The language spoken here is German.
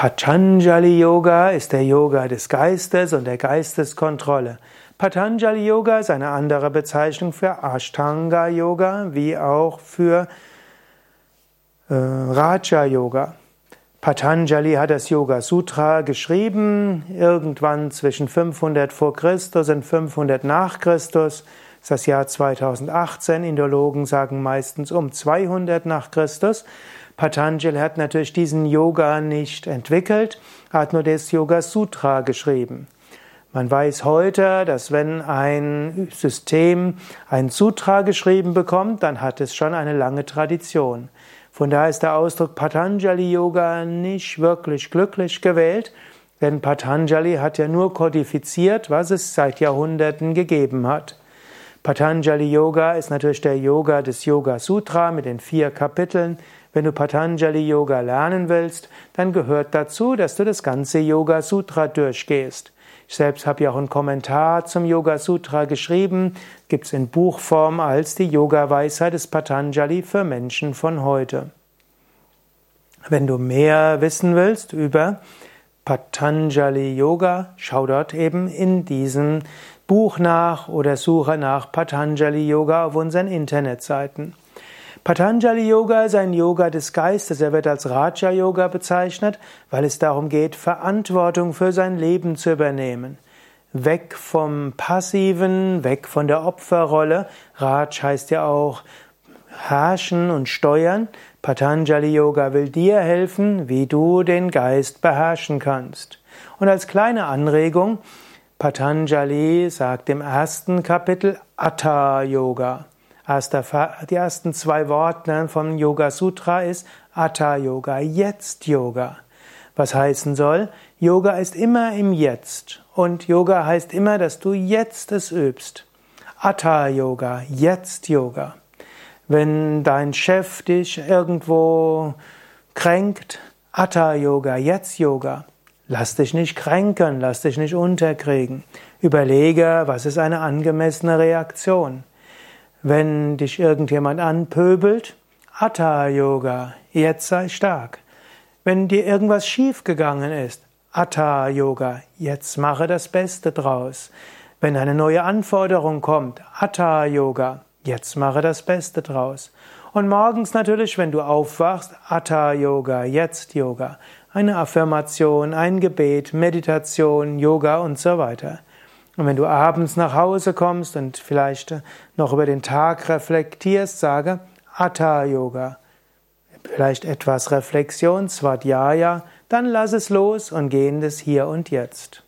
Patanjali Yoga ist der Yoga des Geistes und der Geisteskontrolle. Patanjali Yoga ist eine andere Bezeichnung für Ashtanga Yoga wie auch für äh, Raja Yoga. Patanjali hat das Yoga Sutra geschrieben, irgendwann zwischen 500 vor Christus und 500 nach Christus. Das ist das Jahr 2018. Indologen sagen meistens um 200 nach Christus. Patanjali hat natürlich diesen Yoga nicht entwickelt, er hat nur das Yoga Sutra geschrieben. Man weiß heute, dass wenn ein System ein Sutra geschrieben bekommt, dann hat es schon eine lange Tradition. Von daher ist der Ausdruck Patanjali Yoga nicht wirklich glücklich gewählt, denn Patanjali hat ja nur kodifiziert, was es seit Jahrhunderten gegeben hat. Patanjali Yoga ist natürlich der Yoga des Yoga Sutra mit den vier Kapiteln. Wenn du Patanjali Yoga lernen willst, dann gehört dazu, dass du das ganze Yoga Sutra durchgehst. Ich selbst habe ja auch einen Kommentar zum Yoga Sutra geschrieben, gibt es in Buchform als die Yoga Weisheit des Patanjali für Menschen von heute. Wenn du mehr wissen willst über Patanjali Yoga, schau dort eben in diesem Buch nach oder suche nach Patanjali Yoga auf unseren Internetseiten. Patanjali Yoga ist ein Yoga des Geistes. Er wird als Raja Yoga bezeichnet, weil es darum geht, Verantwortung für sein Leben zu übernehmen. Weg vom Passiven, weg von der Opferrolle. Raj heißt ja auch herrschen und steuern. Patanjali Yoga will dir helfen, wie du den Geist beherrschen kannst. Und als kleine Anregung, Patanjali sagt im ersten Kapitel Atta Yoga die ersten zwei Worte vom Yoga Sutra ist Atta Yoga, Jetzt Yoga. Was heißen soll, Yoga ist immer im Jetzt und Yoga heißt immer, dass du jetzt es übst. Atta Yoga, Jetzt Yoga. Wenn dein Chef dich irgendwo kränkt, Atta Yoga, Jetzt Yoga. Lass dich nicht kränken, lass dich nicht unterkriegen. Überlege, was ist eine angemessene Reaktion. Wenn dich irgendjemand anpöbelt, Atta Yoga, jetzt sei stark. Wenn dir irgendwas schiefgegangen ist, Atta Yoga, jetzt mache das Beste draus. Wenn eine neue Anforderung kommt, Atta Yoga, jetzt mache das Beste draus. Und morgens natürlich, wenn du aufwachst, Atta Yoga, jetzt Yoga. Eine Affirmation, ein Gebet, Meditation, Yoga und so weiter. Und wenn du abends nach Hause kommst und vielleicht noch über den Tag reflektierst, sage Atta Yoga. Vielleicht etwas Reflexion, Svadhyaya, dann lass es los und geh in das Hier und Jetzt.